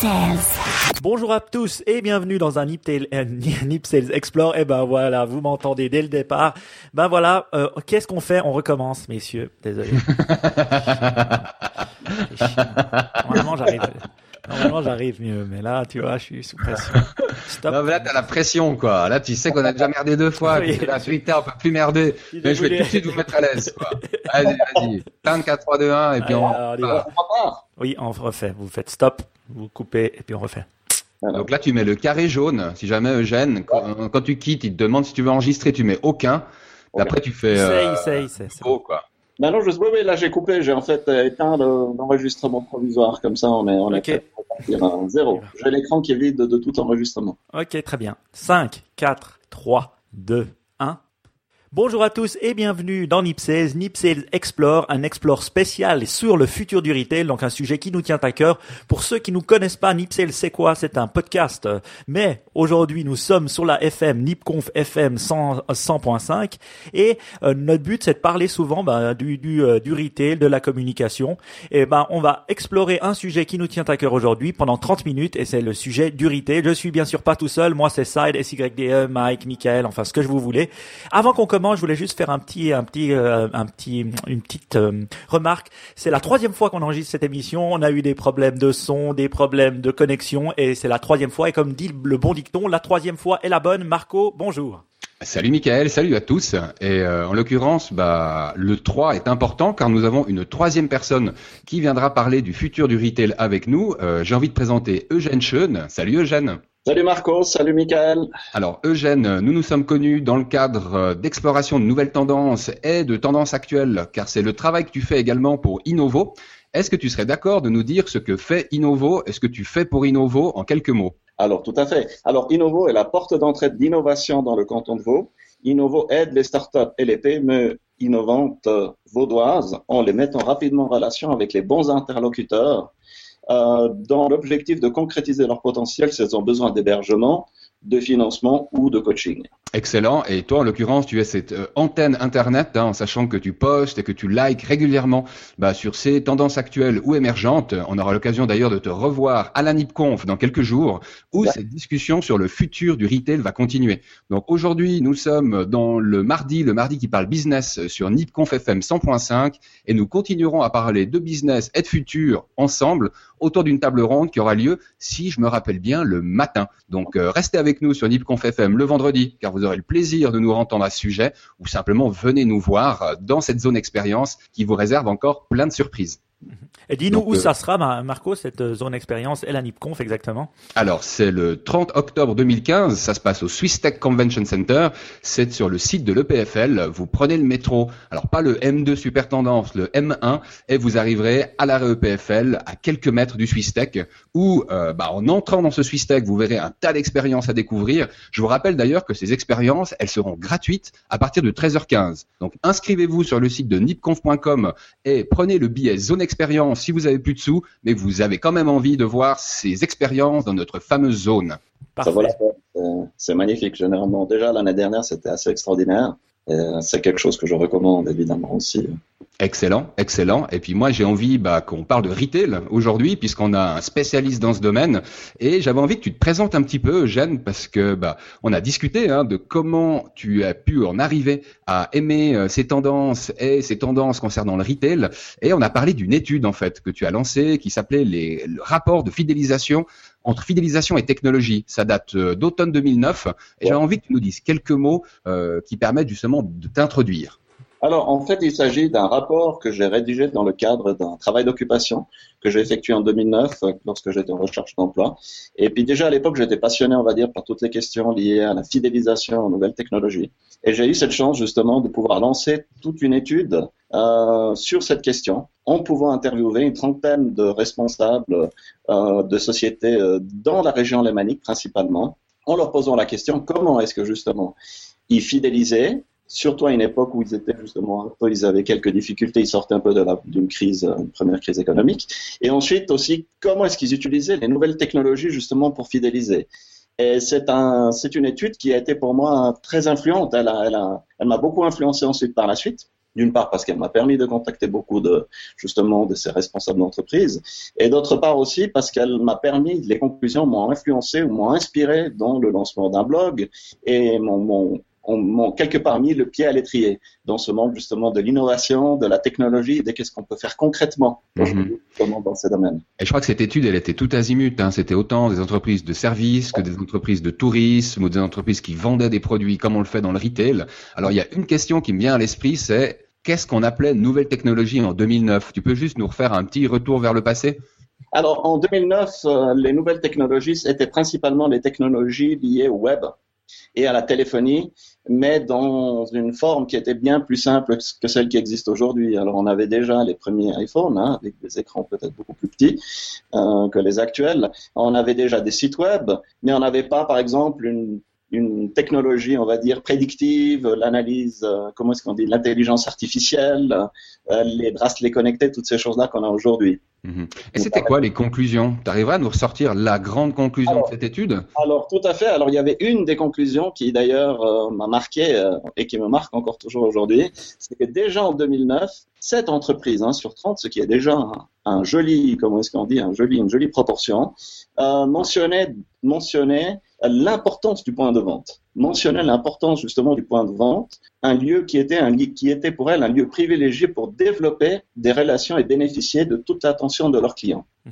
Sales. Bonjour à tous et bienvenue dans un Nip, euh, Nip Sales Explore. Et ben voilà, vous m'entendez dès le départ. Ben voilà, euh, qu'est-ce qu'on fait? On recommence, messieurs. Désolé. Normalement, j'arrive. Normalement, j'arrive mieux, mais là, tu vois, je suis sous pression. Stop. Non, mais là, t'as la pression, quoi. Là, tu sais qu'on a déjà merdé deux fois. Oui. puis Là, celui-là, on peut plus merder. Il Mais je vais tout de suite vous mettre à l'aise, quoi. Vas-y, vas-y. 5, 4, 3, 2, 1, et puis Allez, on... alors, on. Oui, on refait. Vous faites stop, vous coupez et puis on refait. Donc là, tu mets le carré jaune. Si jamais Eugène, quand, quand tu quittes, il te demande si tu veux enregistrer, tu mets aucun. Et après, tu fais... euh, Essaye, essaye, essaye. faux, quoi. Non, non, je... oui, oui, là j'ai coupé, j'ai en fait euh, éteint le- l'enregistrement provisoire, comme ça on est, on est partir à zéro. J'ai l'écran qui est vide de tout l'enregistrement. Ok, très bien. 5, 4, 3, 2, 1. Bonjour à tous et bienvenue dans Nipsales, Nipsales Explore, un explore spécial sur le futur du retail, donc un sujet qui nous tient à cœur. Pour ceux qui nous connaissent pas, Nipsales c'est quoi? C'est un podcast. Mais aujourd'hui, nous sommes sur la FM, Nipconf FM 100 100.5 et euh, notre but c'est de parler souvent bah, du, du, euh, du retail, de la communication. Et ben on va explorer un sujet qui nous tient à cœur aujourd'hui pendant 30 minutes et c'est le sujet du retail. Je suis bien sûr pas tout seul, moi c'est Side, SYDE, Mike, Michael, enfin ce que je vous voulez. Avant qu'on commence, je voulais juste faire un petit, un petit, euh, une petite euh, remarque. C'est la troisième fois qu'on enregistre cette émission. On a eu des problèmes de son, des problèmes de connexion, et c'est la troisième fois. Et comme dit le bon dicton, la troisième fois est la bonne. Marco, bonjour. Salut Michael, salut à tous. Et euh, en l'occurrence, bah, le 3 est important car nous avons une troisième personne qui viendra parler du futur du retail avec nous. J'ai envie de présenter Eugène Schoen. Salut Eugène. Salut Marco, salut Michael. Alors Eugène, nous nous sommes connus dans le cadre euh, d'exploration de nouvelles tendances et de tendances actuelles, car c'est le travail que tu fais également pour Innovo. Est-ce que tu serais d'accord de nous dire ce que fait Innovo et ce que tu fais pour Innovo en quelques mots? Alors tout à fait. Alors Innovo est la porte d'entrée d'innovation dans le canton de Vaud. Innovo aide les startups et les PME innovantes euh, vaudoises en les mettant rapidement en relation avec les bons interlocuteurs dans l'objectif de concrétiser leur potentiel si elles ont besoin d'hébergement, de financement ou de coaching. Excellent. Et toi, en l'occurrence, tu es cette euh, antenne Internet, hein, en sachant que tu postes et que tu likes régulièrement bah, sur ces tendances actuelles ou émergentes. On aura l'occasion d'ailleurs de te revoir à la NIPConf dans quelques jours, où Ouais. cette discussion sur le futur du retail va continuer. Donc aujourd'hui, nous sommes dans le mardi, le mardi qui parle business sur NIPConf FM 100.5, et nous continuerons à parler de business et de futur ensemble autour d'une table ronde qui aura lieu, si je me rappelle bien, le matin. Donc euh, restez avec nous sur NIPConf FM le vendredi, car vous aurez le plaisir de nous entendre à ce sujet, ou simplement venez nous voir euh, dans cette zone expérience qui vous réserve encore plein de surprises. Et dis-nous où euh, ça sera, Ma- Marco, cette euh, zone expérience et la NIPConf exactement? Alors, c'est le 30 octobre 2015, ça se passe au Swiss Tech Convention Center, c'est sur le site de l'EPFL, vous prenez le métro, alors pas le M2 Super Tendance, le M1, et vous arriverez à l'arrêt EPFL, à quelques mètres du Swiss Tech, où euh, bah, en entrant dans ce Swiss Tech, vous verrez un tas d'expériences à découvrir. Je vous rappelle d'ailleurs que ces expériences, elles seront gratuites à partir de 13h15. Donc inscrivez-vous sur le site de nipconf.com et prenez le billet Zone Expérience si vous avez plus de sous, mais vous avez quand même envie de voir ces expériences dans notre fameuse zone. Ça Parfait. vaut la peine. Euh, C'est magnifique. Généralement, déjà l'année dernière, c'était assez extraordinaire. Euh, C'est quelque chose que je recommande évidemment aussi. Excellent, excellent. Et puis moi, j'ai envie bah, qu'on parle de retail aujourd'hui, puisqu'on a un spécialiste dans ce domaine. Et j'avais envie que tu te présentes un petit peu, Eugène, parce que bah, on a discuté hein, de comment tu as pu en arriver à aimer euh, ces tendances et ces tendances concernant le retail. Et on a parlé d'une étude en fait que tu as lancée qui s'appelait les le rapport de fidélisation entre fidélisation et technologie. Ça date euh, d'automne 2009. Et j'avais envie que tu nous dises quelques mots euh, qui permettent justement de t'introduire. Alors, en fait, il s'agit d'un rapport que j'ai rédigé dans le cadre d'un travail d'occupation que j'ai effectué en 2009 euh, lorsque j'étais en recherche d'emploi. Et puis déjà à l'époque, j'étais passionné, on va dire, par toutes les questions liées à la fidélisation aux nouvelles technologies. Et j'ai eu cette chance justement de pouvoir lancer toute une étude euh, sur cette question en pouvant interviewer une trentaine de responsables euh, de sociétés euh, dans la région lémanique principalement, en leur posant la question comment est-ce que justement ils fidélisaient surtout à une époque où ils étaient justement, ils avaient quelques difficultés, ils sortaient un peu d'une crise, euh, une première crise économique. Et ensuite aussi, comment est-ce qu'ils utilisaient les nouvelles technologies justement pour fidéliser? Et c'est un, une étude qui a été pour moi très influente. Elle a, elle elle m'a beaucoup influencé ensuite par la suite. D'une part parce qu'elle m'a permis de contacter beaucoup de justement de ces responsables d'entreprise, et d'autre part aussi parce qu'elle m'a permis, les conclusions m'ont influencé ou m'ont inspiré dans le lancement d'un blog et m'ont on, quelque part mis le pied à l'étrier dans ce monde justement de l'innovation, de la technologie, de qu'est-ce qu'on peut faire concrètement mhm. dans ces domaines. Et je crois que cette étude, elle était tout azimut. Hein. C'était autant des entreprises de services que des entreprises de tourisme ou des entreprises qui vendaient des produits comme on le fait dans le retail. Alors il y a une question qui me vient à l'esprit, c'est qu'est-ce qu'on appelait nouvelle technologie en 2009 Tu peux juste nous refaire un petit retour vers le passé? Alors, en 2009, euh, les nouvelles technologies étaient principalement les technologies liées au web et à la téléphonie, mais dans une forme qui était bien plus simple que celle qui existe aujourd'hui. Alors on avait déjà les premiers iPhones, hein, avec des écrans peut-être beaucoup plus petits euh, que les actuels. On avait déjà des sites web, mais on n'avait pas, par exemple, une une technologie, on va dire, prédictive, l'analyse, euh, comment est-ce qu'on dit, l'intelligence artificielle, euh, les bracelets connectés, toutes ces choses-là qu'on a aujourd'hui. Mhm. Et c'était quoi les conclusions? Tu arriveras à nous ressortir la grande conclusion de cette étude? Alors, tout à fait. Alors, il y avait une des conclusions qui, d'ailleurs, euh, m'a marqué et qui me marque encore toujours aujourd'hui, c'est que déjà en 2009, cette entreprise hein, sur 30, ce qui est déjà un, joli, comment est-ce qu'on dit, un joli, une jolie proportion, mentionnait, mentionnait l'importance du point de vente mentionnait l'importance justement du point de vente, un lieu qui était, un, qui était pour elle un lieu privilégié pour développer des relations et bénéficier de toute l'attention de leurs clients.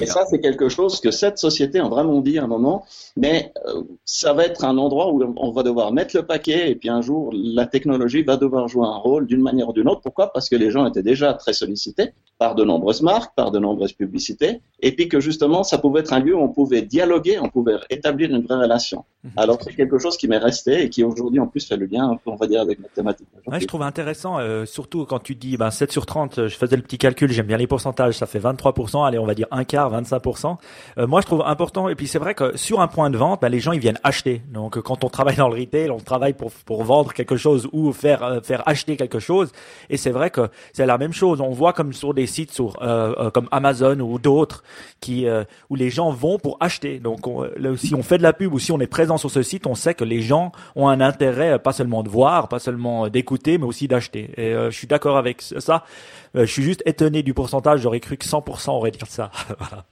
Et ça, c'est quelque chose que cette société a vraiment dit à un moment, mais euh, ça va être un endroit où on va devoir mettre le paquet et puis un jour, la technologie va devoir jouer un rôle d'une manière ou d'une autre. Pourquoi? Parce que les gens étaient déjà très sollicités par de nombreuses marques, par de nombreuses publicités, et puis que justement, ça pouvait être un lieu où on pouvait dialoguer, on pouvait établir une vraie relation. Alors, c'est quelque chose qui m'est resté et qui aujourd'hui en plus fait le lien, on va dire, avec ma thématique. Ouais, je trouve intéressant, euh, surtout quand tu dis ben, 7 sur 30, euh, je faisais le petit calcul, j'aime bien les pourcentages, ça fait 23%, allez on va dire un quart, 25%. Euh, moi je trouve important, et puis c'est vrai que sur un point de vente, ben, les gens ils viennent acheter. Donc quand on travaille dans le retail, on travaille pour, pour vendre quelque chose ou faire, faire acheter quelque chose. Et c'est vrai que c'est la même chose. On voit comme sur des sites comme Amazon ou d'autres qui où les gens vont pour acheter. Donc on, si on fait de la pub ou si on est présent sur ce site, on sait que les gens ont un intérêt pas seulement de voir, pas seulement d'écouter, mais aussi d'acheter. Et euh, je suis d'accord avec ça. Euh, je suis juste étonné du pourcentage. J'aurais cru que 100% aurait dit ça. voilà.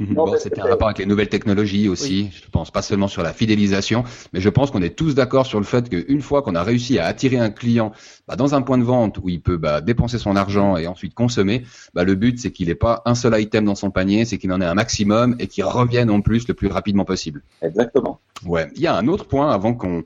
Bon, c'était un rapport avec les nouvelles technologies aussi. Je pense pas seulement sur la fidélisation, mais je pense qu'on est tous d'accord sur le fait qu'une fois qu'on a réussi à attirer un client bah, dans un point de vente où il peut bah, dépenser son argent et ensuite consommer, bah, le but c'est qu'il n'ait pas un seul item dans son panier, c'est qu'il en ait un maximum et qu'il revienne en plus le plus rapidement possible. Exactement. Ouais. Il y a un autre point avant qu'on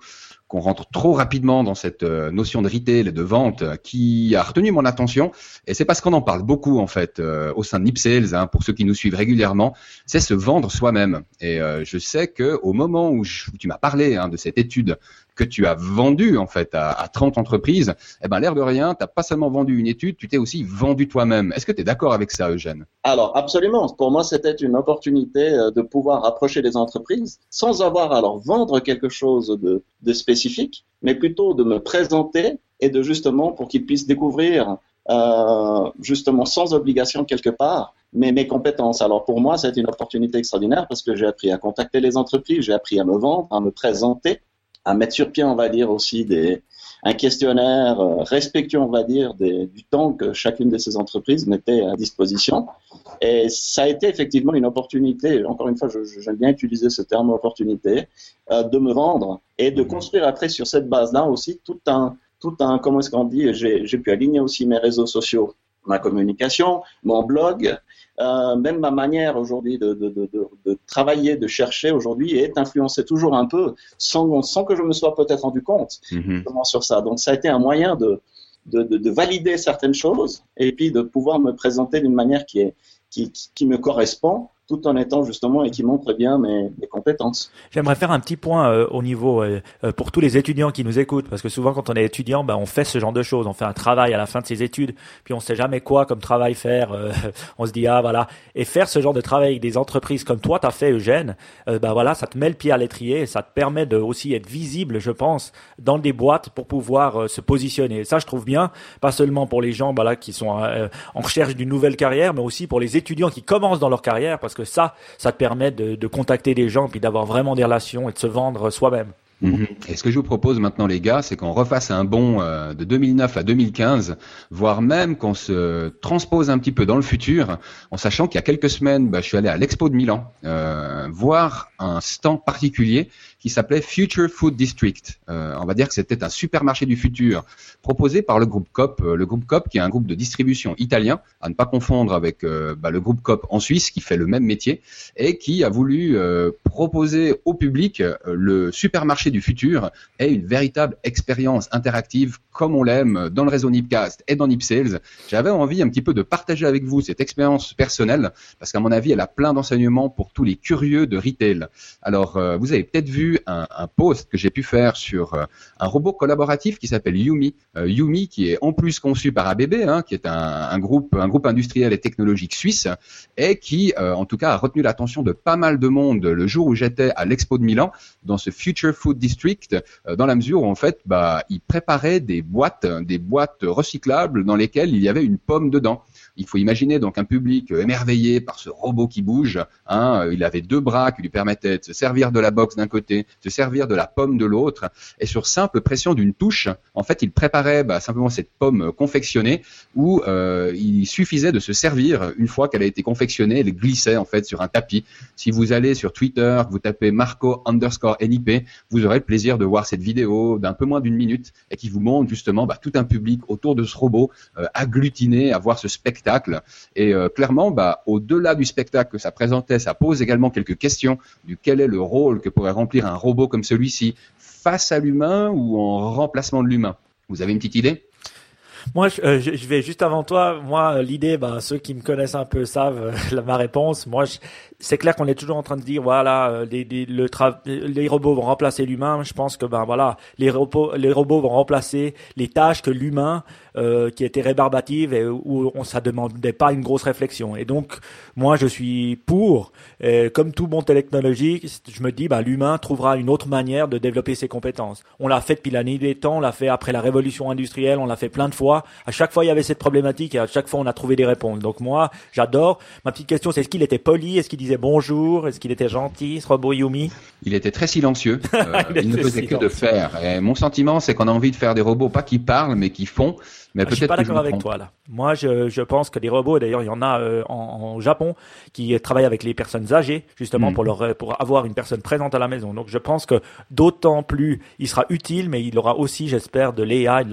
qu'on rentre trop rapidement dans cette euh, notion de retail et de vente euh, qui a retenu mon attention. Et c'est parce qu'on en parle beaucoup en fait euh, au sein de Nip Sales, hein, pour ceux qui nous suivent régulièrement, c'est se vendre soi-même. Et je sais que au moment où, tu m'as parlé hein, de cette étude que tu as vendu en fait à, à 30 entreprises, eh ben l'air de rien, tu n'as pas seulement vendu une étude, tu t'es aussi vendu toi-même. Est-ce que tu es d'accord avec ça, Eugène? Alors absolument. Pour moi, c'était une opportunité euh, de pouvoir approcher les entreprises sans avoir à leur vendre quelque chose de, de spécifique, mais plutôt de me présenter et de justement pour qu'ils puissent découvrir euh, justement sans obligation quelque part mais mes compétences. Alors pour moi, c'est une opportunité extraordinaire parce que j'ai appris à contacter les entreprises, j'ai appris à me vendre, à me présenter, à mettre sur pied, on va dire, aussi des, un questionnaire euh, respectueux, on va dire, des, du temps que chacune de ces entreprises mettait à disposition. Et ça a été effectivement une opportunité, encore une fois, j'aime bien utiliser ce terme opportunité, euh, de me vendre et de construire après sur cette base-là aussi tout un, tout un, comment est-ce qu'on dit, j'ai pu aligner aussi mes réseaux sociaux, ma communication, mon blog, euh, même ma manière aujourd'hui de, de, de, de, travailler, de chercher aujourd'hui est influencée toujours un peu sans, sans que je me sois peut-être rendu compte mm sur ça. Donc ça a été un moyen de, de, valider certaines choses et puis de pouvoir me présenter d'une manière qui, est, qui, qui me correspond tout en étant justement et qui montre bien mes, compétences. J'aimerais faire un petit point euh, au niveau euh, euh, pour tous les étudiants qui nous écoutent, parce que souvent quand on est étudiant, ben, on fait ce genre de choses, on fait un travail à la fin de ses études, puis on sait jamais quoi comme travail faire, on se dit ah voilà, et faire ce genre de travail avec des entreprises comme toi t'as fait Eugène, ben voilà, ça te met le pied à l'étrier, ça te permet de aussi être visible, je pense, dans des boîtes pour pouvoir se positionner. ça je trouve bien, pas seulement pour les gens voilà qui sont en recherche d'une nouvelle carrière, mais aussi pour les étudiants qui commencent dans leur carrière, parce que ça, ça te permet de, contacter des gens puis d'avoir vraiment des relations et de se vendre soi-même. Mhm. Et ce que je vous propose maintenant, les gars, c'est qu'on refasse un bond euh, de 2009 à 2015, voire même qu'on se transpose un petit peu dans le futur, en sachant qu'il y a quelques semaines, bah, je suis allé à l'Expo de Milan euh, voir un stand particulier qui s'appelait Future Food District. Euh, on va dire que c'était un supermarché du futur proposé par le groupe COP. Euh, le groupe COP qui est un groupe de distribution italien, à ne pas confondre avec euh, bah, le groupe COP en Suisse qui fait le même métier et qui a voulu proposer au public le supermarché du futur et une véritable expérience interactive comme on l'aime dans le réseau Nipcast et dans Nipsales. J'avais envie un petit peu de partager avec vous cette expérience personnelle parce qu'à mon avis, elle a plein d'enseignements pour tous les curieux de retail. Alors, vous avez peut-être vu un, post que j'ai pu faire sur euh, un robot collaboratif qui s'appelle Yumi. Euh, Yumi qui est en plus conçu par ABB, hein, qui est un, groupe, un groupe industriel et technologique suisse, et qui, euh, en tout cas, a retenu l'attention de pas mal de monde le jour où j'étais à l'Expo de Milan, dans ce Future Food District, dans la mesure où en fait, bah, il préparait des boîtes, des boîtes recyclables dans lesquelles il y avait une pomme dedans. Il faut imaginer donc un public émerveillé par ce robot qui bouge. Hein. Il avait deux bras qui lui permettaient de se servir de la box d'un côté, de se servir de la pomme de l'autre. Et sur simple pression d'une touche, en fait, il préparait bah, simplement cette pomme confectionnée où euh, il suffisait de se servir une fois qu'elle a été confectionnée. Elle glissait en fait sur un tapis. Si vous allez sur Twitter, vous tapez Marco underscore NIP, vous aurez le plaisir de voir cette vidéo d'un peu moins d'une minute et qui vous montre justement bah, tout un public autour de ce robot euh, agglutiné à voir ce spectacle et euh, clairement, bah, au-delà du spectacle que ça présentait, ça pose également quelques questions du quel est le rôle que pourrait remplir un robot comme celui-ci face à l'humain ou en remplacement de l'humain. Vous avez une petite idée? Moi, euh, je, je, vais juste avant toi. Moi, l'idée, bah, ceux qui me connaissent un peu savent euh, ma réponse. Moi, c'est clair qu'on est toujours en train de dire, voilà, les, les, le les robots vont remplacer l'humain. Je pense que, ben voilà, les robots, les robots vont remplacer les tâches que l'humain euh, qui était rébarbative et où on ça demandait pas une grosse réflexion. Et donc moi je suis pour. comme tout bon technologique, je me dis bah l'humain trouvera une autre manière de développer ses compétences. On l'a fait depuis la nuit des temps, on l'a fait après la révolution industrielle, on l'a fait plein de fois. À chaque fois il y avait cette problématique et à chaque fois on a trouvé des réponses. Donc moi j'adore. Ma petite question c'est est-ce qu'il était poli, est-ce qu'il disait bonjour, est-ce qu'il était gentil, ce robot Yumi? Il était très silencieux. Euh, il, ne faisait que de faire. Et mon sentiment c'est qu'on a envie de faire des robots pas qui parlent mais qui font. Mais ah, je suis pas d'accord avec toi là. Moi, je, je pense que les robots, d'ailleurs, il y en a euh, en, Japon qui travaillent avec les personnes âgées, justement hmm. pour leur pour avoir une personne présente à la maison. Donc, je pense que d'autant plus, il sera utile, mais il aura aussi, j'espère, de l'AI,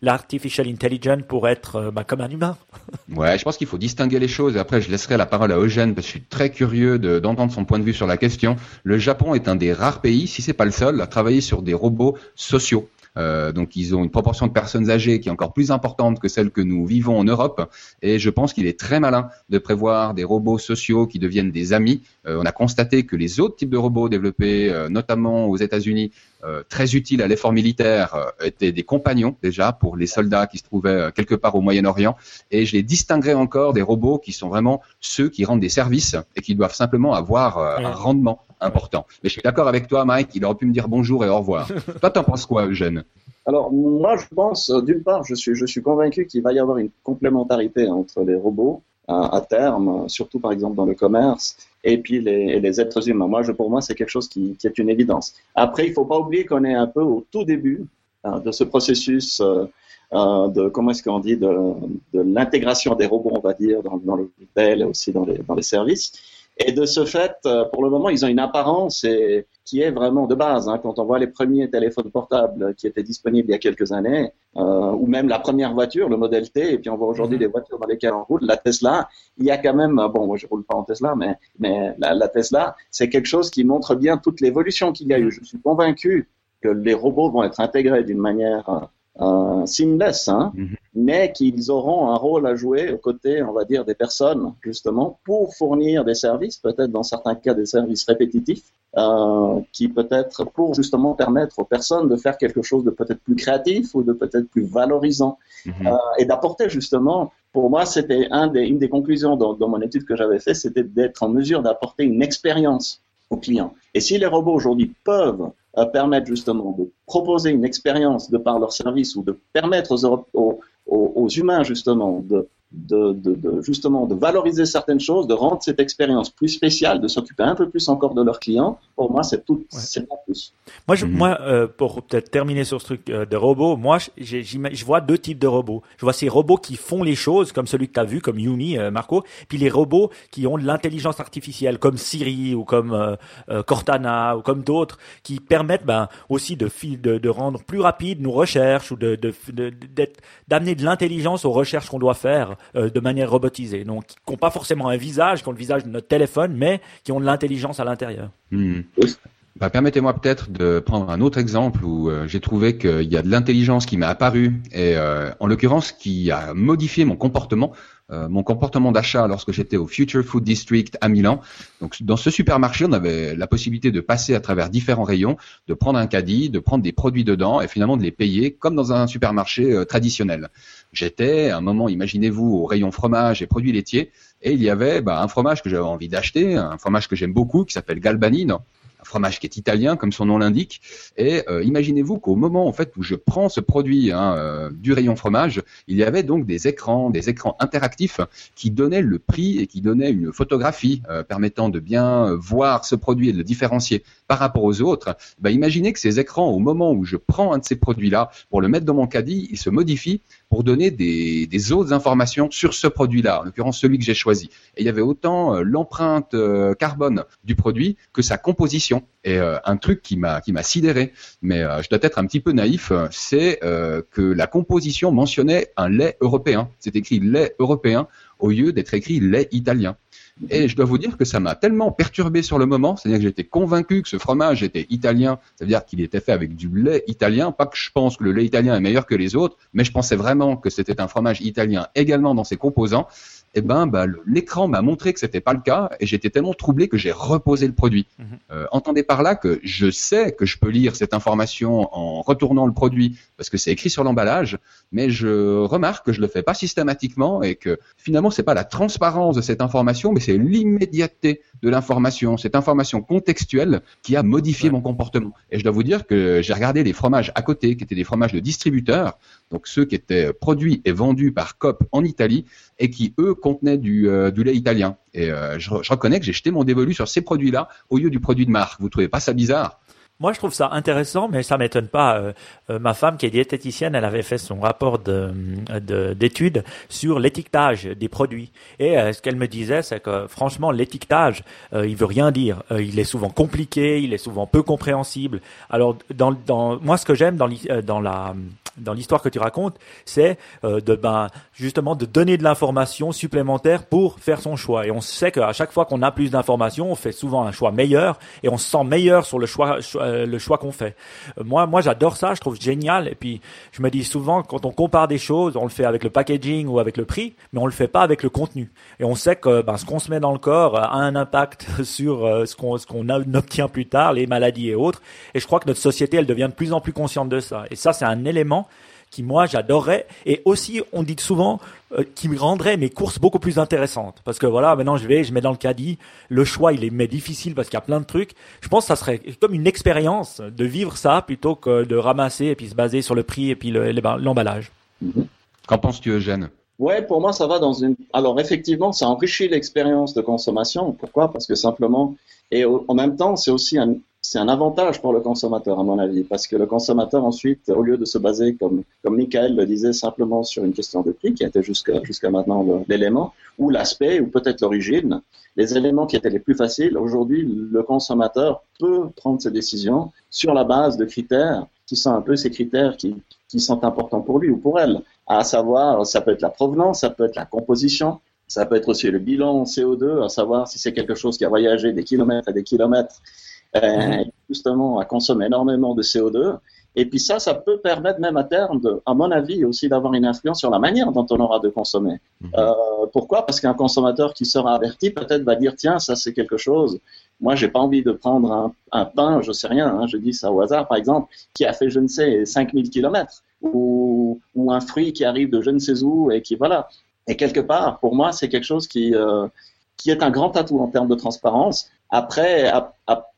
l'artificial intelligence pour être euh, bah, comme un humain. ouais, je pense qu'il faut distinguer les choses. Et après, je laisserai la parole à Eugène parce que je suis très curieux d'entendre son point de vue sur la question. Le Japon est un des rares pays, si c'est pas le seul, à travailler sur des robots sociaux. Euh, donc ils ont une proportion de personnes âgées qui est encore plus importante que celle que nous vivons en Europe. Et je pense qu'il est très malin de prévoir des robots sociaux qui deviennent des amis. Euh, on a constaté que les autres types de robots développés, euh, notamment aux États-Unis, très utiles à l'effort militaire, étaient des compagnons déjà pour les soldats qui se trouvaient quelque part au Moyen-Orient. Et je les distinguerai encore des robots qui sont vraiment ceux qui rendent des services et qui doivent simplement avoir un rendement important. Mais je suis d'accord avec toi, Mike, il aurait pu me dire bonjour et au revoir. toi, t'en penses quoi, Eugène? Alors moi je pense, euh, d'une part, je suis, je suis convaincu qu'il va y avoir une complémentarité entre les robots à, terme, surtout par exemple dans le commerce, et puis les, les êtres humains. Moi, je, pour moi, c'est quelque chose qui, qui, est une évidence. Après, il faut pas oublier qu'on est un peu au tout début hein, de ce processus euh, euh, de comment est-ce qu'on dit de, de l'intégration des robots, on va dire, dans, dans le retail et aussi dans les, dans les services. Et de ce fait, euh, pour le moment, ils ont une apparence et, qui est vraiment de base. Hein, quand on voit les premiers téléphones portables qui étaient disponibles il y a quelques années, euh, ou même la première voiture, le modèle T, et puis on voit aujourd'hui des mhm. voitures dans lesquelles on roule, la Tesla, il y a quand même, bon, moi je roule pas en Tesla, mais, mais la, la Tesla, c'est quelque chose qui montre bien toute l'évolution qu'il y a eu. Je suis convaincu que les robots vont être intégrés d'une manière euh, seamless, hein, mhm. mais qu'ils auront un rôle à jouer aux côtés, on va dire, des personnes, justement, pour fournir des services, peut-être dans certains cas des services répétitifs, euh, qui peut-être pour justement permettre aux personnes de faire quelque chose de peut-être plus créatif ou de peut-être plus valorisant mhm. euh, et d'apporter justement, pour moi, c'était un des, une des conclusions dans, dans mon étude que j'avais fait, c'était d'être en mesure d'apporter une expérience aux clients. Et si les robots aujourd'hui peuvent euh, permettre justement de proposer une expérience de par leur service ou de permettre aux, aux, aux, humains justement de de, de, de, justement de valoriser certaines choses, de rendre cette expérience plus spéciale, de s'occuper un peu plus encore de leurs clients, pour moi, c'est tout, c'est pas plus. Moi, je, mhm. moi, euh, pour peut-être terminer sur ce truc euh, de robots, moi, je, je vois deux types de robots. Je vois ces robots qui font les choses, comme celui que tu as vu, comme Yumi, euh, Marco, puis les robots qui ont de l'intelligence artificielle, comme Siri ou comme euh, Cortana ou comme d'autres, qui permettent ben, aussi de, de, de rendre plus rapide nos recherches ou de, d'amener de l'intelligence aux recherches qu'on doit faire euh, de manière robotisée. Donc, qui n'ont pas forcément un visage, qui ont le visage de notre téléphone, mais qui ont de l'intelligence à l'intérieur. Hmm. Bah, permettez-moi peut-être de prendre un autre exemple où euh, j'ai trouvé qu'il y a de l'intelligence qui m'est apparue et euh, en l'occurrence qui a modifié mon comportement, mon comportement d'achat lorsque j'étais au Future Food District à Milan. Donc dans ce supermarché, on avait la possibilité de passer à travers différents rayons, de prendre un caddie, de prendre des produits dedans et finalement de les payer comme dans un supermarché traditionnel. J'étais, à un moment, imaginez-vous, au rayon fromage et produits laitiers, et il y avait bah, un fromage que j'avais envie d'acheter, un fromage que j'aime beaucoup, qui s'appelle Galbanino fromage qui est italien, comme son nom l'indique. Et euh, imaginez-vous qu'au moment en fait où je prends ce produit hein, euh, du rayon fromage, il y avait donc des écrans, des écrans interactifs qui donnaient le prix et qui donnaient une photographie euh, permettant de bien voir ce produit et de le différencier par rapport aux autres. Bah, imaginez que ces écrans, au moment où je prends un de ces produits-là pour le mettre dans mon caddie, ils se modifient pour donner des, autres informations sur ce produit-là, en l'occurrence celui que j'ai choisi. Et il y avait autant l'empreinte carbone du produit que sa composition et euh, un truc qui m'a qui m'a sidéré, mais euh, je dois être un petit peu naïf, c'est euh, que la composition mentionnait un lait européen. C'est écrit lait européen au lieu d'être écrit lait italien. Et je dois vous dire que ça m'a tellement perturbé sur le moment, c'est-à-dire que j'étais convaincu que ce fromage était italien, c'est-à-dire qu'il était fait avec du lait italien, pas que je pense que le lait italien est meilleur que les autres, mais je pensais vraiment que c'était un fromage italien également dans ses composants, eh ben, bah, l'écran m'a montré que c'était pas le cas et j'étais tellement troublé que j'ai reposé le produit. Mhm. Euh, entendez par là que je sais que je peux lire cette information en retournant le produit parce que c'est écrit sur l'emballage, mais je remarque que je le fais pas systématiquement et que finalement c'est pas la transparence de cette information, mais c'est l'immédiateté de l'information, cette information contextuelle qui a modifié mon comportement. Et je dois vous dire que j'ai regardé les fromages à côté, qui étaient des fromages de distributeurs, donc ceux qui étaient produits et vendus par COP en Italie et qui eux contenaient du, euh, lait italien. Et euh, je, je, reconnais que j'ai jeté mon dévolu sur ces produits-là au lieu du produit de marque. Vous trouvez pas ça bizarre? Moi, je trouve ça intéressant, mais ça m'étonne pas. Euh, euh, ma femme, qui est diététicienne, elle avait fait son rapport de d'études sur l'étiquetage des produits. Et euh, ce qu'elle me disait, c'est que franchement, l'étiquetage, il veut rien dire. il est souvent compliqué, il est souvent peu compréhensible. Alors, dans, dans moi, ce que j'aime dans, dans la dans l'histoire que tu racontes, c'est de ben justement de donner de l'information supplémentaire pour faire son choix. Et on sait qu'à chaque fois qu'on a plus d'informations, on fait souvent un choix meilleur et on se sent meilleur sur le choix euh, le choix qu'on fait. Euh, moi, moi, j'adore ça, je trouve génial. Et puis, je me dis souvent, quand on compare des choses, on le fait avec le packaging ou avec le prix, mais on le fait pas avec le contenu. Et on sait que ben, ce qu'on se met dans le corps a un impact sur euh, ce qu'on ce qu'on obtient plus tard, les maladies et autres. Et je crois que notre société, elle devient de plus en plus consciente de ça. Et ça, c'est un élément qui moi j'adorerais et aussi on dit souvent euh, qui me rendrait mes courses beaucoup plus intéressantes parce que voilà maintenant je vais je mets dans le caddie le choix il est mais difficile parce qu'il y a plein de trucs je pense que ça serait comme une expérience de vivre ça plutôt que de ramasser et puis se baser sur le prix et puis l'emballage mhm. qu'en penses-tu Eugène? Ouais, pour moi, ça va dans une. Alors, effectivement, ça enrichit l'expérience de consommation. Pourquoi? Parce que simplement, et en même temps, c'est aussi un, c'est un avantage pour le consommateur, à mon avis, parce que le consommateur, ensuite, au lieu de se baser, comme, comme Michael le disait, simplement sur une question de prix, qui était jusqu'à maintenant l'élément, ou l'aspect, ou peut-être l'origine, les éléments qui étaient les plus faciles, aujourd'hui, le consommateur peut prendre ses décisions sur la base de critères qui sont un peu ces critères qui, qui sont importants pour lui ou pour elle, à savoir, ça peut être la provenance, ça peut être la composition, ça peut être aussi le bilan CO2, à savoir si c'est quelque chose qui a voyagé des kilomètres et des kilomètres euh, justement à consommer énormément de CO2. Et puis ça, ça peut permettre même à terme, de, à mon avis, aussi d'avoir une influence sur la manière dont on aura de consommer. Mhm. Euh, pourquoi? Parce qu'un consommateur qui sera averti peut-être va dire tiens, ça c'est quelque chose. Moi, j'ai pas envie de prendre un, un pain, je sais rien, hein, je dis ça au hasard, par exemple, qui a fait je ne sais 5000 kilomètres, ou, ou un fruit qui arrive de je ne sais où et qui voilà. Et quelque part, pour moi, c'est quelque chose qui euh, qui est un grand atout en termes de transparence. Après,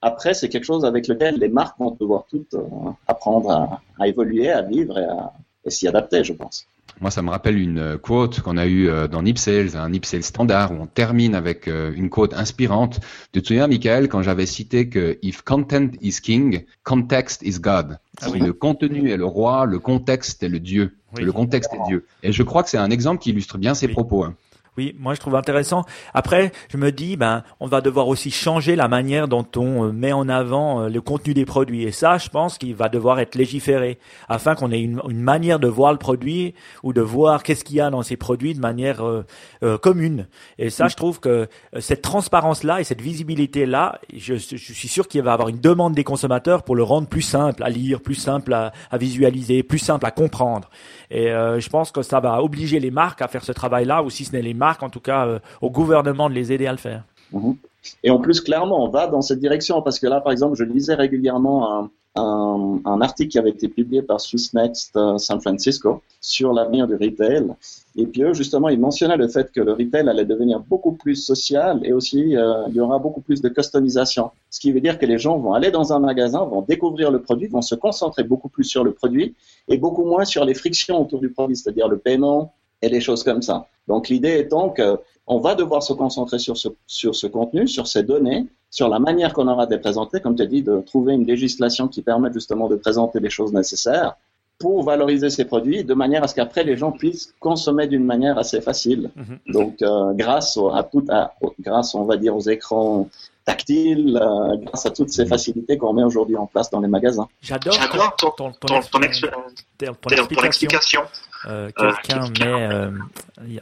après c'est quelque chose avec lequel les marques vont devoir toutes euh, apprendre à, évoluer, à vivre et à s'y adapter, je pense. Moi, ça me rappelle une quote qu'on a eue dans Nip Sales, un Nip Sales standard, où on termine avec une quote inspirante. Tu te souviens, Michael, quand j'avais cité que if content is king, context is God. Ah si le contenu est le roi, le contexte est le Dieu. Le contexte est Dieu. Et je crois que c'est un exemple qui illustre bien ces propos. Hein. Oui, moi je trouve intéressant. Après, je me dis, ben, on va devoir aussi changer la manière dont on euh, met en avant euh, le contenu des produits. Et ça, je pense qu'il va devoir être légiféré afin qu'on ait une, manière de voir le produit ou de voir qu'est-ce qu'il y a dans ces produits de manière euh, commune. Et ça, je trouve que cette transparence-là et cette visibilité-là, je, suis sûr qu'il va y avoir une demande des consommateurs pour le rendre plus simple à lire, plus simple à, à visualiser, plus simple à comprendre. Et je pense que ça va obliger les marques à faire ce travail-là, ou si ce n'est les marques en tout cas euh, au gouvernement de les aider à le faire. Mhm. Et en plus, clairement, on va dans cette direction parce que là, par exemple, je lisais régulièrement un, un, article qui avait été publié par Swiss Next euh, San Francisco sur l'avenir du retail. Et puis justement, ils mentionnaient le fait que le retail allait devenir beaucoup plus social et aussi euh, il y aura beaucoup plus de customisation. Ce qui veut dire que les gens vont aller dans un magasin, vont découvrir le produit, vont se concentrer beaucoup plus sur le produit et beaucoup moins sur les frictions autour du produit, c'est-à-dire le paiement, et des choses comme ça. Donc l'idée étant qu'on va devoir se concentrer sur ce, sur ce contenu, sur ces données, sur la manière qu'on aura de les présenter, comme tu as dit, de trouver une législation qui permette justement de présenter les choses nécessaires pour valoriser ces produits de manière à ce qu'après les gens puissent consommer d'une manière assez facile. Mhm. Donc euh, grâce à tout, à, grâce on va dire aux écrans tactiles, euh, grâce à toutes ces facilités qu'on met aujourd'hui en place dans les magasins. J'adore ton, ton, ton, ton, explication. Euh, quelqu'un met,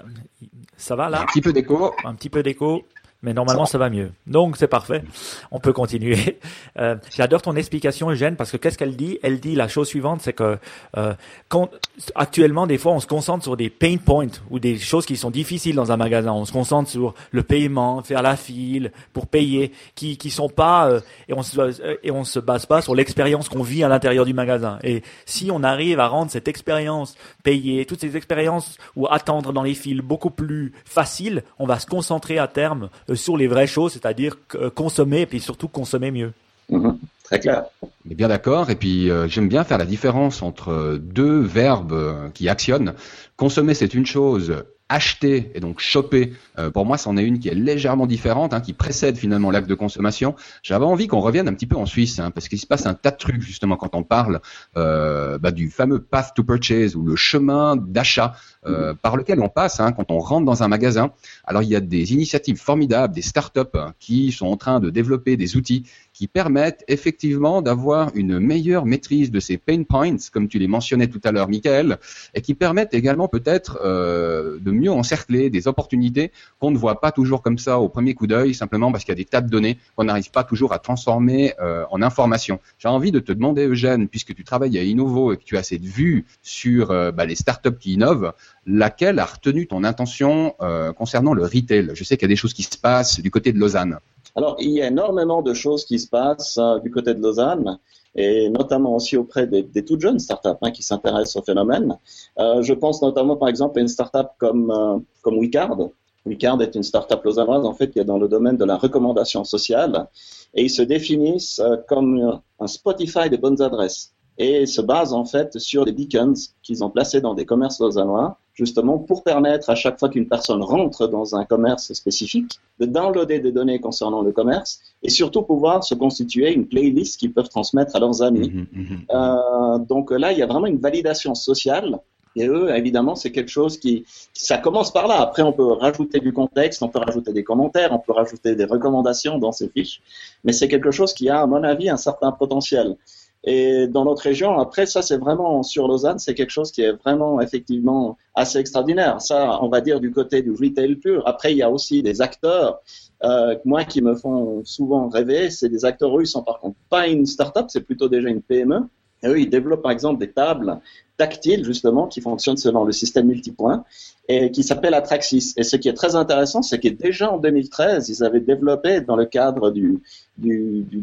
ça va là Un petit peu d'écho. Un petit peu d'écho mais normalement ça va mieux. Donc c'est parfait. On peut continuer. Euh, J'adore ton explication, Eugène, parce que qu'est-ce qu'elle dit? Elle dit la chose suivante, c'est que euh, quand, actuellement des fois on se concentre sur des pain points ou des choses qui sont difficiles dans un magasin. On se concentre sur le paiement, faire la file pour payer, qui qui sont pas euh, et on se et on se base pas sur l'expérience qu'on vit à l'intérieur du magasin. Et si on arrive à rendre cette expérience payer, toutes ces expériences ou attendre dans les files beaucoup plus facile, on va se concentrer à terme euh, sur les vraies choses, c'est-à-dire euh, consommer et puis surtout consommer mieux. Mhm. très clair. On est bien d'accord. Et puis euh, j'aime bien faire la différence entre deux verbes qui actionnent. Consommer, c'est une chose acheter et donc choper, euh, pour moi, c'en est une qui est légèrement différente, hein, qui précède finalement l'acte de consommation. J'avais envie qu'on revienne un petit peu en Suisse, hein, parce qu'il se passe un tas de trucs justement quand on parle euh, bah, du fameux path to purchase ou le chemin d'achat euh, par lequel on passe hein, quand on rentre dans un magasin. Alors il y a des initiatives formidables, des startups qui sont en train de développer des outils qui permettent effectivement d'avoir une meilleure maîtrise de ces pain points, comme tu les mentionnais tout à l'heure, Michael, et qui permettent également peut-être euh, de mieux encercler des opportunités qu'on ne voit pas toujours comme ça au premier coup d'œil, simplement parce qu'il y a des tas de données qu'on n'arrive pas toujours à transformer euh, en information. J'ai envie de te demander, Eugène, puisque tu travailles à Innovo et que tu as cette vue sur euh, bah, les startups qui innovent, laquelle a retenu ton intention concernant le retail? Je sais qu'il y a des choses qui se passent du côté de Lausanne. Alors, il y a énormément de choses qui se passent euh, du côté de Lausanne et notamment aussi auprès des, des toutes jeunes startups hein, qui s'intéressent au phénomène. Euh, je pense notamment par exemple à une startup comme euh, comme Wicard. Wicard est une startup lausannoise en fait qui est dans le domaine de la recommandation sociale et ils se définissent euh, comme un Spotify des bonnes adresses et se basent en fait sur des beacons qu'ils ont placés dans des commerces lausannois justement pour permettre à chaque fois qu'une personne rentre dans un commerce spécifique de downloader des données concernant le commerce et surtout pouvoir se constituer une playlist qu'ils peuvent transmettre à leurs amis. Mhm, mhm, mhm. Euh, donc là, il y a vraiment une validation sociale. Et eux, évidemment, c'est quelque chose qui, ça commence par là. Après, on peut rajouter du contexte, on peut rajouter des commentaires, on peut rajouter des recommandations dans ces fiches. Mais c'est quelque chose qui a, à mon avis, un certain potentiel. Et dans notre région, après, ça, c'est vraiment sur Lausanne, c'est quelque chose qui est vraiment effectivement assez extraordinaire. Ça, on va dire du côté du retail pur. Après, il y a aussi des acteurs, euh, moi, qui me font souvent rêver. C'est des acteurs, ils sont par contre pas une start-up, c'est plutôt déjà une PME. Et eux, ils développent par exemple des tables tactiles, justement, qui fonctionnent selon le système multipoint et qui s'appelle Atraxis. Et ce qui est très intéressant, c'est que déjà en 2013, ils avaient développé dans le cadre du,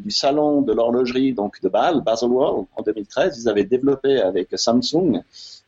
salon de l'horlogerie donc de Bâle, Baselworld, en 2013, ils avaient développé avec Samsung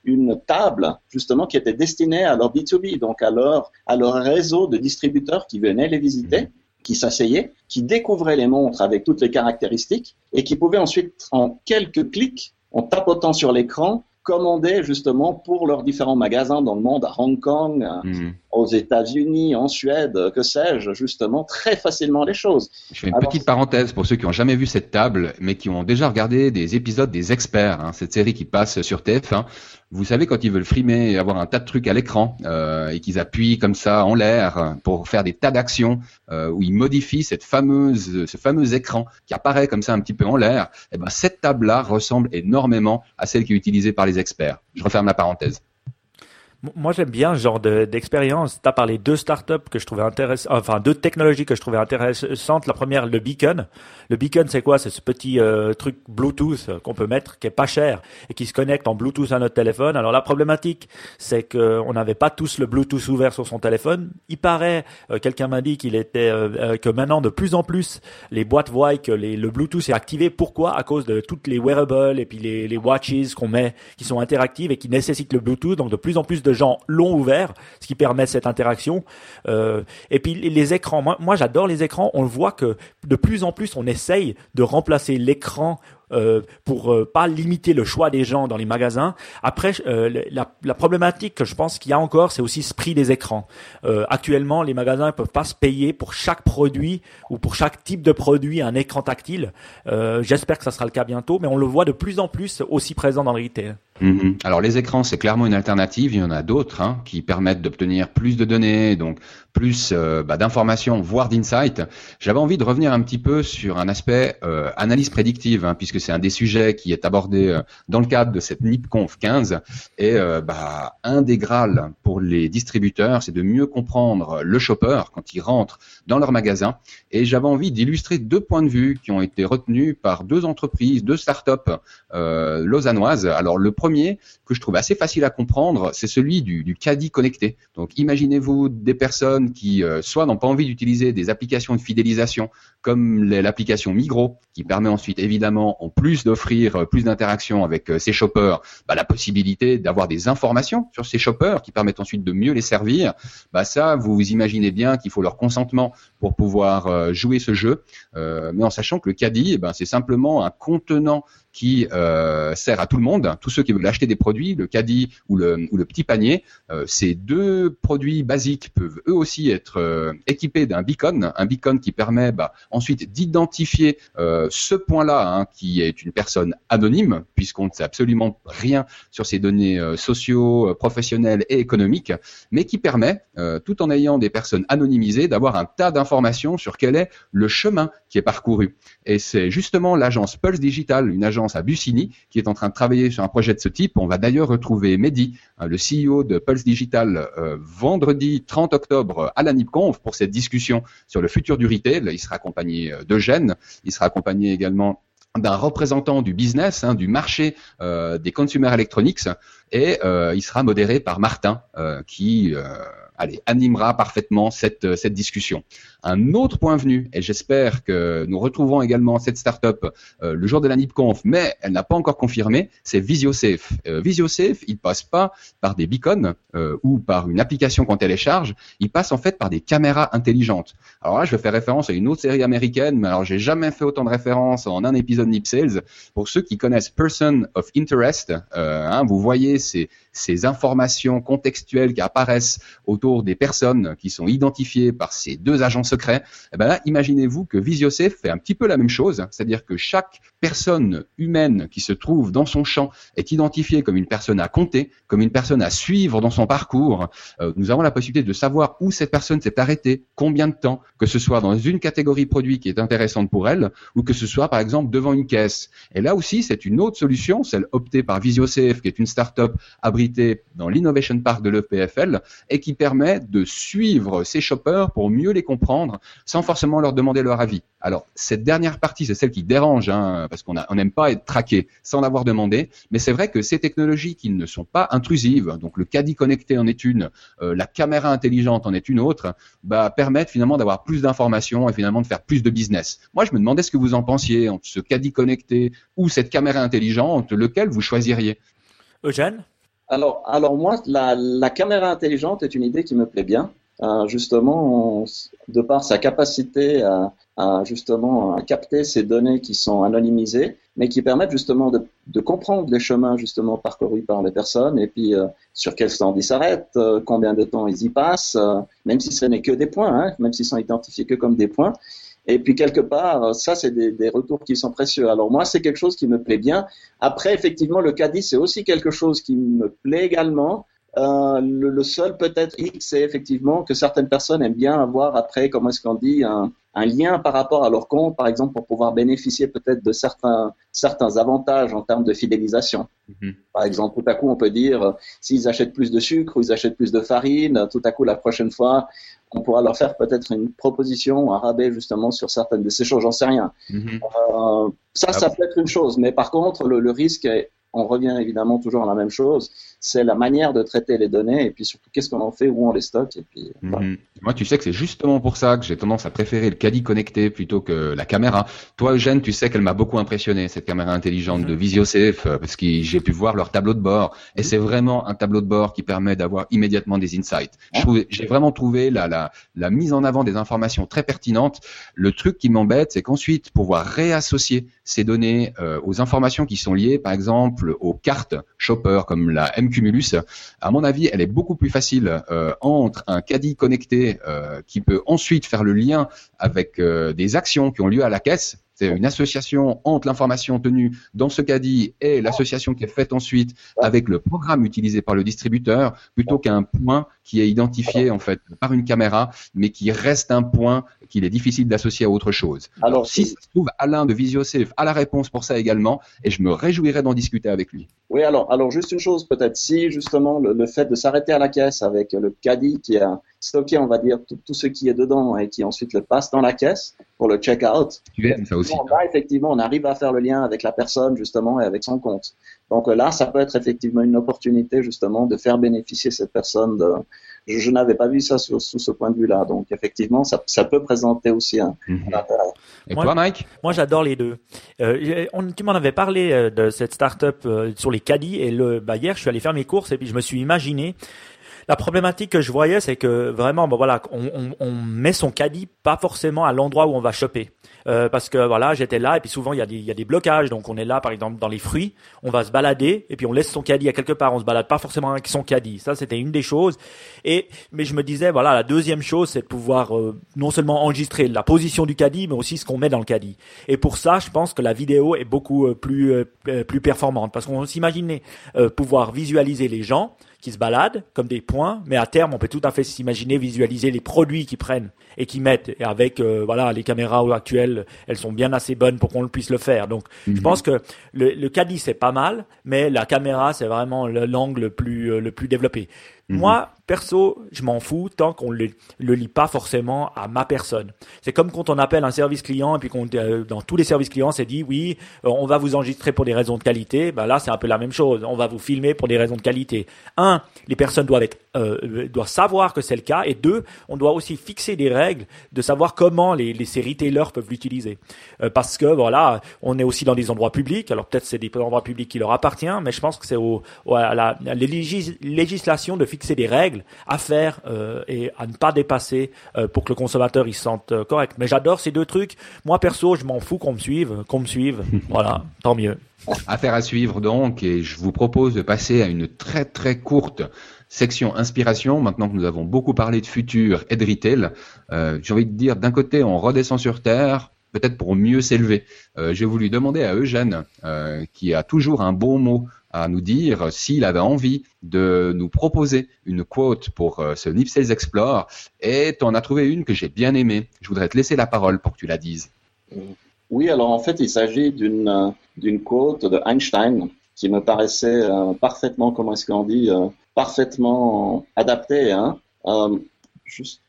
une table justement qui était destinée à leur B2B, donc à leur, à leur réseau de distributeurs qui venaient les visiter qui s'asseyaient, qui découvraient les montres avec toutes les caractéristiques et qui pouvaient ensuite, en quelques clics, en tapotant sur l'écran, commander justement pour leurs différents magasins dans le monde, à Hong Kong, mhm. aux États-Unis, en Suède, que sais-je, justement très facilement les choses. Je fais une petite parenthèse pour ceux qui n'ont jamais vu cette table, mais qui ont déjà regardé des épisodes des experts, hein, cette série qui passe sur TF1. Vous savez quand ils veulent frimer et avoir un tas de trucs à l'écran euh, et qu'ils appuient comme ça en l'air pour faire des tas d'actions euh, où ils modifient cette fameuse, ce fameux écran qui apparaît comme ça un petit peu en l'air. Et eh ben cette table-là ressemble énormément à celle qui est utilisée par les experts. Je referme la parenthèse. Moi, j'aime bien ce genre d'expérience. tu as parlé deux startups que je trouvais intéressantes, enfin deux technologies que je trouvais intéressantes. La première, le beacon. Le beacon, c'est quoi? C'est ce petit euh, truc Bluetooth qu'on peut mettre, qui est pas cher et qui se connecte en Bluetooth à notre téléphone. Alors la problématique, c'est qu'on n'avait pas tous le Bluetooth ouvert sur son téléphone. Il paraît, euh, quelqu'un m'a dit qu'il était euh, que maintenant de plus en plus les boîtes voient que le Bluetooth est activé. Pourquoi? À cause de toutes les wearables et puis les, les watches qu'on met, qui sont interactives et qui nécessitent le Bluetooth. Donc de plus en plus de gens l'ont ouvert, ce qui permet cette interaction. Euh, et puis les écrans, moi, j'adore les écrans. On le voit que de plus en plus on essaye de remplacer l'écran euh, pour euh, pas limiter le choix des gens dans les magasins. Après, euh, la, problématique que je pense qu'il y a encore, c'est aussi ce prix des écrans. Euh, actuellement, les magasins ne peuvent pas se payer pour chaque produit ou pour chaque type de produit un écran tactile. J'espère que ça sera le cas bientôt, mais on le voit de plus en plus aussi présent dans le retail. Mhm. Alors les écrans, c'est clairement une alternative. Il y en a d'autres hein, qui permettent d'obtenir plus de données, donc plus euh, bah, d'informations, voire d'insights. J'avais envie de revenir un petit peu sur un aspect euh, analyse prédictive, hein, puisque c'est un des sujets qui est abordé euh, dans le cadre de cette NIPConf 15. Et bah, un des grâles pour les distributeurs, c'est de mieux comprendre le shopper quand il rentre dans leur magasin. Et j'avais envie d'illustrer deux points de vue qui ont été retenus par deux entreprises, deux startups lausannoises. Alors le premier que je trouve assez facile à comprendre, c'est celui du, du caddie connecté. Donc imaginez-vous des personnes qui euh, soit n'ont pas envie d'utiliser des applications de fidélisation comme l'application Migros, qui permet ensuite évidemment, en plus d'offrir euh, plus d'interactions avec euh, ces shoppers, bah, la possibilité d'avoir des informations sur ces shoppers qui permettent ensuite de mieux les servir. Bah ça, vous imaginez bien qu'il faut leur consentement pour pouvoir jouer ce jeu, mais en sachant que le caddie, eh ben, c'est simplement un contenant qui euh, sert à tout le monde, tous ceux qui veulent acheter des produits, le caddie ou le, ou le petit panier. Euh, ces deux produits basiques peuvent eux aussi être euh, équipés d'un beacon, un beacon qui permet bah, ensuite d'identifier euh, ce point-là, hein, qui est une personne anonyme, puisqu'on ne sait absolument rien sur ses données euh, sociaux, professionnelles et économiques, mais qui permet, tout en ayant des personnes anonymisées, d'avoir un tas d'informations sur quel est le chemin qui est parcouru. Et c'est justement l'agence Pulse Digital, une agence à Bussigny qui est en train de travailler sur un projet de ce type. On va d'ailleurs retrouver Mehdi, hein, le CEO de Pulse Digital, euh, vendredi 30 octobre à la NIPConf pour cette discussion sur le futur du retail. Il sera accompagné euh, d'Eugène, il sera accompagné également d'un représentant du business, hein, du marché euh, des consumer electronics, et il sera modéré par Martin, qui allez, animera parfaitement cette, cette discussion. Un autre point venu, et j'espère que nous retrouverons également cette startup euh, le jour de la NIPConf, mais elle n'a pas encore confirmé, c'est VisioSafe. Euh, VisioSafe, il passe pas par des beacons euh, ou par une application qu'on télécharge, il passe en fait par des caméras intelligentes. Alors là, je vais faire référence à une autre série américaine, mais alors j'ai jamais fait autant de références en un épisode Nip Sales. Pour ceux qui connaissent Person of Interest, euh, hein, vous voyez ces, informations contextuelles qui apparaissent autour des personnes qui sont identifiées par ces deux agences secret, eh ben là, imaginez-vous que VisioSafe fait un petit peu la même chose, c'est-à-dire que chaque personne humaine qui se trouve dans son champ est identifiée comme une personne à compter, comme une personne à suivre dans son parcours. Euh, nous avons la possibilité de savoir où cette personne s'est arrêtée, combien de temps, que ce soit dans une catégorie produit qui est intéressante pour elle, ou que ce soit par exemple devant une caisse. Et là aussi, c'est une autre solution, celle optée par VisioSafe, qui est une start-up abritée dans l'Innovation Park de l'EPFL, et qui permet de suivre ces shoppers pour mieux les comprendre sans forcément leur demander leur avis. Alors, cette dernière partie, c'est celle qui dérange, hein, parce qu'on n'aime pas être traqué sans l'avoir demandé, mais c'est vrai que ces technologies qui ne sont pas intrusives, donc le caddie connecté en est une, euh, la caméra intelligente en est une autre, bah, permettent finalement d'avoir plus d'informations et finalement de faire plus de business. Moi, je me demandais ce que vous en pensiez entre ce caddie connecté ou cette caméra intelligente, lequel vous choisiriez? Eugène alors, alors moi, la caméra intelligente est une idée qui me plaît bien. Euh, justement, de par sa capacité à, justement à capter ces données qui sont anonymisées, mais qui permettent justement de, de comprendre les chemins justement parcourus par les personnes et puis euh, sur quel temps ils s'arrêtent, euh, combien de temps ils y passent, même si ce n'est que des points, hein, même s'ils sont identifiés que comme des points. Et puis quelque part, ça c'est des, des, retours qui sont précieux. Alors moi c'est quelque chose qui me plaît bien. Après effectivement le caddie c'est aussi quelque chose qui me plaît également euh, le, le, seul peut-être X, c'est effectivement que certaines personnes aiment bien avoir après, comment est-ce qu'on dit, un, un, lien par rapport à leur compte, par exemple, pour pouvoir bénéficier peut-être de certains, certains avantages en termes de fidélisation. Mm-hmm. Par exemple, tout à coup, on peut dire, euh, s'ils achètent plus de sucre ou ils achètent plus de farine, tout à coup, la prochaine fois, on pourra leur faire peut-être une proposition, un rabais justement sur certaines de ces choses, j'en sais rien. Mm-hmm. Euh, ça, ah ça peut être une chose, mais par contre, le, le risque est on revient évidemment toujours à la même chose, c'est la manière de traiter les données et puis surtout qu'est-ce qu'on en fait, où on les stocke et puis. Mhm. Moi, tu sais que c'est justement pour ça que j'ai tendance à préférer le caddie connecté plutôt que la caméra. Toi, Eugène, tu sais qu'elle m'a beaucoup impressionné cette caméra intelligente de mhm. VisioSafe euh, parce que j'ai pu voir leur tableau de bord et mhm. c'est vraiment un tableau de bord qui permet d'avoir immédiatement des insights. J'ai vraiment trouvé la, la, la mise en avant des informations très pertinentes. Le truc qui m'embête, c'est qu'ensuite pouvoir réassocier ces données euh, aux informations qui sont liées, par exemple, aux cartes shopper comme la M-Cumulus. À mon avis, elle est beaucoup plus facile euh, entre un caddie connecté euh, qui peut ensuite faire le lien avec des actions qui ont lieu à la caisse c'est une association entre l'information tenue dans ce caddie et l'association qui est faite ensuite avec le programme utilisé par le distributeur, plutôt qu'un point qui est identifié en fait par une caméra, mais qui reste un point qu'il est difficile d'associer à autre chose. Alors, si ça se trouve, Alain de VisioSafe a la réponse pour ça également, et je me réjouirais d'en discuter avec lui. Oui, alors, alors juste une chose peut-être, si justement le, fait de s'arrêter à la caisse avec le caddie qui a stocké, on va dire, tout, ce qui est dedans et qui ensuite le passe dans la caisse pour le check-out. ça aussi. Là, effectivement, on arrive à faire le lien avec la personne justement et avec son compte. Donc là, ça peut être effectivement une opportunité justement de faire bénéficier cette personne de, je, n'avais pas vu ça sous ce point de vue-là. Donc effectivement, ça, ça, peut présenter aussi un, mhm. intérêt. Et moi, toi, Mike? Moi, j'adore les deux. Euh, on, tu m'en avais parlé euh, de cette start-up euh, sur les caddies et le, bah, hier, je suis allé faire mes courses et puis je me suis imaginé la problématique que je voyais, c'est que vraiment, bon, voilà, on, on, on, met son caddie pas forcément à l'endroit où on va choper. Euh, parce que voilà, j'étais là et puis souvent il y, a des, il y a des blocages. Donc on est là par exemple dans les fruits, on va se balader et puis on laisse son caddie à quelque part. On se balade pas forcément avec son caddie. Ça c'était une des choses. Et mais je me disais voilà, la deuxième chose c'est de pouvoir euh, non seulement enregistrer la position du caddie, mais aussi ce qu'on met dans le caddie. Et pour ça, je pense que la vidéo est beaucoup euh, plus plus performante parce qu'on s'imaginait pouvoir visualiser les gens qui se baladent comme des points, mais à terme, on peut tout à fait s'imaginer visualiser les produits qu'ils prennent et qu'ils mettent. Et avec euh, voilà les caméras actuelles, elles sont bien assez bonnes pour qu'on puisse le faire. Donc, je mhm. pense que le, le caddie c'est pas mal, mais la caméra c'est vraiment l'angle le plus euh, le plus développé. Mhm. Moi, perso, je m'en fous tant qu'on le, le lit pas forcément à ma personne. C'est comme quand on appelle un service client et puis qu'on euh, dans tous les services clients c'est dit oui, euh, on va vous enregistrer pour des raisons de qualité. Ben là, c'est un peu la même chose. On va vous filmer pour des raisons de qualité. Un, les personnes doivent être euh, doivent savoir que c'est le cas et deux, on doit aussi fixer des règles de savoir comment les, les ces retailers peuvent l'utiliser. parce que voilà, on est aussi dans des endroits publics. Alors peut-être c'est des endroits publics qui leur appartiennent, mais je pense que c'est au, la, à la législation de fixer c'est des règles à faire euh, et à ne pas dépasser euh, pour que le consommateur il se sente euh, correct. Mais j'adore ces deux trucs. Moi perso, je m'en fous qu'on me suive, qu'on me suive. voilà, tant mieux. Affaire à suivre donc, et je vous propose de passer à une très très courte section inspiration. Maintenant que nous avons beaucoup parlé de futur et de retail, j'ai envie de dire d'un côté on redescend sur terre, peut-être pour mieux s'élever. j'ai voulu demander à Eugène, qui a toujours un bon mot à nous dire s'il avait envie de nous proposer une quote pour euh, ce Nip Sales Explore. Et tu en as trouvé une que j'ai bien aimée. Je voudrais te laisser la parole pour que tu la dises. Oui, alors en fait, il s'agit d'une euh, d'une quote de Einstein qui me paraissait euh, parfaitement, comment est-ce qu'on dit, parfaitement adaptée. Hein. juste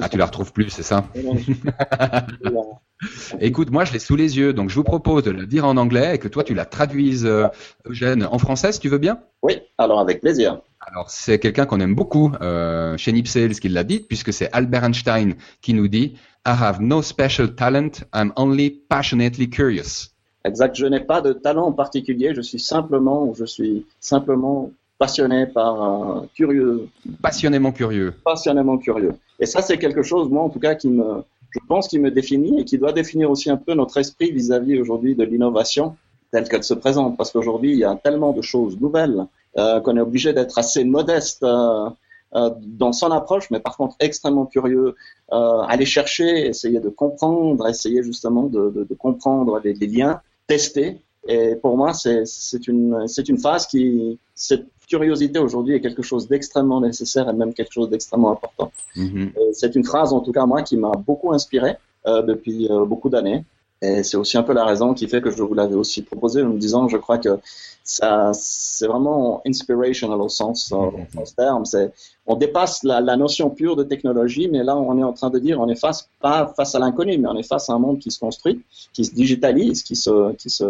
ah, tu la retrouves plus, c'est ça Écoute, moi, je l'ai sous les yeux, donc je vous propose de la dire en anglais et que toi, tu la traduises, euh, Eugène, en français, si tu veux bien Oui, alors avec plaisir. Alors, c'est quelqu'un qu'on aime beaucoup euh, chez Nipsales qui l'a dit, puisque c'est Albert Einstein qui nous dit I have no special talent, I'm only passionately curious. Exact, je n'ai pas de talent en particulier, je suis simplement, je suis simplement passionné par euh, curieux. Passionnément curieux. Passionnément curieux. Et ça, c'est quelque chose, moi, en tout cas, qui me, je pense qu'il me définit et qui doit définir aussi un peu notre esprit vis-à-vis aujourd'hui de l'innovation telle qu'elle se présente, parce qu'aujourd'hui, il y a tellement de choses nouvelles euh, qu'on est obligé d'être assez modeste euh, euh, dans son approche, mais par contre extrêmement curieux, euh, aller chercher, essayer de comprendre, essayer justement de, de, de comprendre les, les, liens, tester. Et pour moi, c'est une, c'est une phase qui, cette curiosité aujourd'hui est quelque chose d'extrêmement nécessaire et même quelque chose d'extrêmement important. Mm-hmm. C'est une phrase, en tout cas moi, qui m'a beaucoup inspiré euh, depuis euh, beaucoup d'années. Et c'est aussi un peu la raison qui fait que je vous l'avais aussi proposé en me disant, je crois que ça, c'est vraiment inspirational au sens, au mm-hmm. sens terme. C'est, on dépasse la, la, notion pure de technologie, mais là, on est en train de dire, on est face, pas face à l'inconnu, mais on est face à un monde qui se construit, qui se digitalise, qui se, qui se,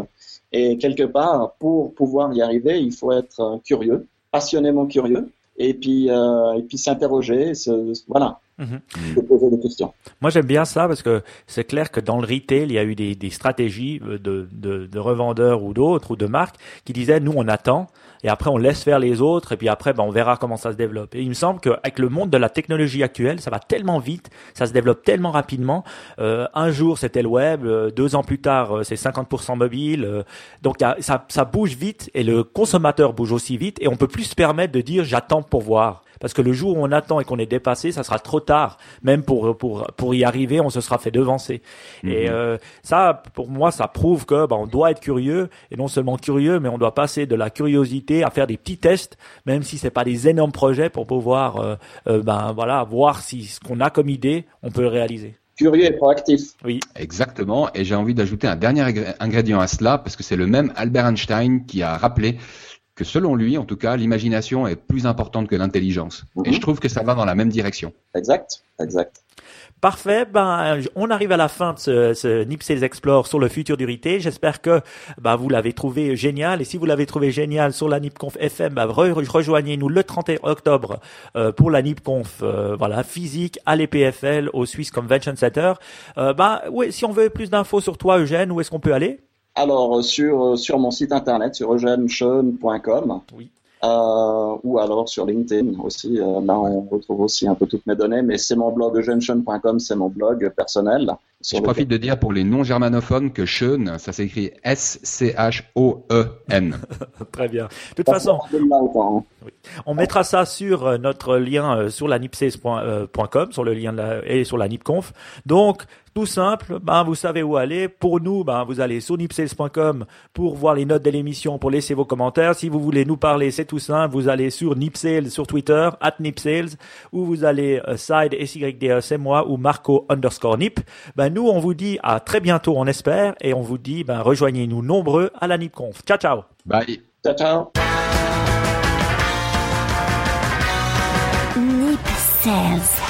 et quelque part, pour pouvoir y arriver, il faut être curieux, passionnément curieux, et puis, euh, et puis s'interroger, voilà. Mhm. poser des questions. Moi, j'aime bien ça parce que c'est clair que dans le retail, il y a eu des, des stratégies de, de, de revendeurs ou d'autres ou de marques qui disaient nous on attend et après on laisse faire les autres et puis après ben, on verra comment ça se développe. Et il me semble qu'avec le monde de la technologie actuelle, ça va tellement vite, ça se développe tellement rapidement. Euh, un jour c'était le web, euh, deux ans plus tard euh, c'est 50% mobile. Euh, donc ça, ça bouge vite et le consommateur bouge aussi vite et on peut plus se permettre de dire j'attends pour voir parce que le jour où on attend et qu'on est dépassé, ça sera trop tard. Même pour pour pour y arriver, on se sera fait devancer. Et mhm. euh, ça, pour moi, ça prouve que bah, on doit être curieux et non seulement curieux, mais on doit passer de la curiosité à faire des petits tests, même si c'est pas des énormes projets pour pouvoir euh, euh, ben voilà voir si ce qu'on a comme idée, on peut le réaliser curieux et proactif. Oui. Exactement. Et j'ai envie d'ajouter un dernier ingrédient à cela, parce que c'est le même Albert Einstein qui a rappelé que selon lui, en tout cas, l'imagination est plus importante que l'intelligence. Et je mhm. trouve que ça va dans la même direction. Exact, exact. Parfait. Ben, on arrive à la fin de ce, ce NIP Sales Explore sur le futur du retail. J'espère que ben, vous l'avez trouvé génial. Et si vous l'avez trouvé génial sur la NIPConf FM, ben, rejoignez-nous le 31 octobre euh, pour la NIPConf euh, voilà, physique à l'EPFL au Swiss Convention Center. Euh, ben, oui, si on veut plus d'infos sur toi, Eugène, où est-ce qu'on peut aller? Alors, euh, sur, euh, sur mon site internet, sur eugenesean.com. Oui. Euh, ou alors sur LinkedIn aussi. Euh, là, on retrouve aussi un peu toutes mes données, mais c'est mon blog eugenesean.com, c'est mon blog personnel. Je profite de dire pour les non-germanophones que Sean, ça s'écrit S-C-H-O-E-N. Très bien. De toute façon, on mettra ça sur notre lien sur la nipses.com, sur le lien de la, et sur la nipconf. Donc, tout simple, ben, vous savez où aller. Pour nous, ben, vous allez sur nipsales.com pour voir les notes de l'émission, pour laisser vos commentaires. Si vous voulez nous parler, c'est tout simple. Vous allez sur Nipsales sur Twitter, at Nipsales, ou vous allez uh, side SYDE, c'est moi, ou Marco underscore Nip. Ben, nous, on vous dit à très bientôt, on espère, et on vous dit, ben, rejoignez-nous nombreux à la NipConf. Ciao, ciao. Bye. Ciao, ciao. Nip